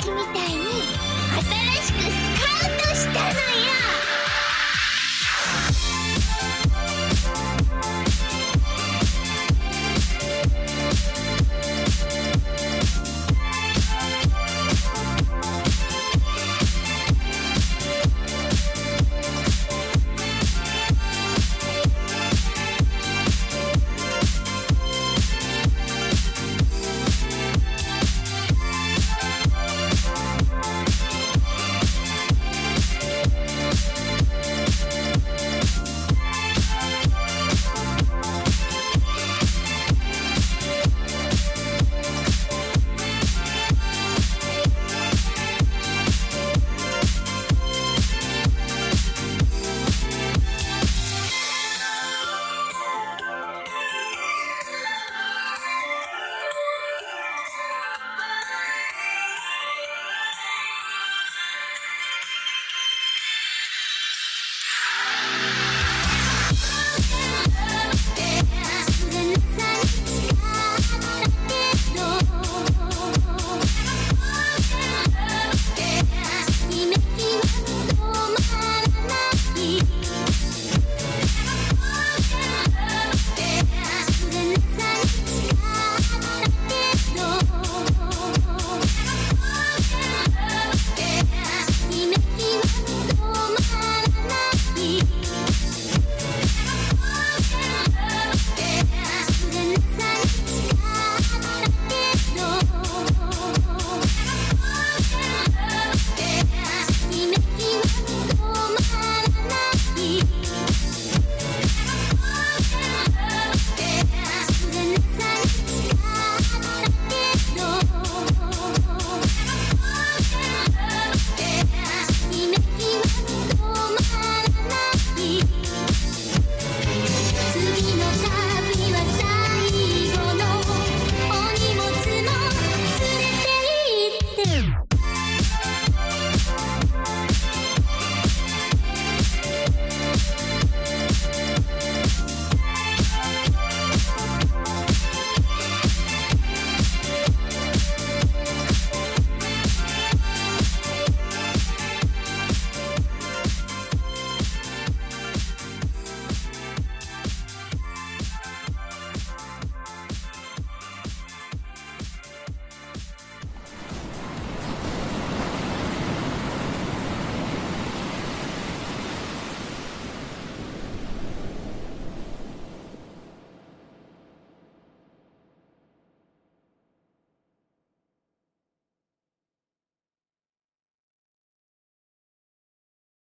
きみたい。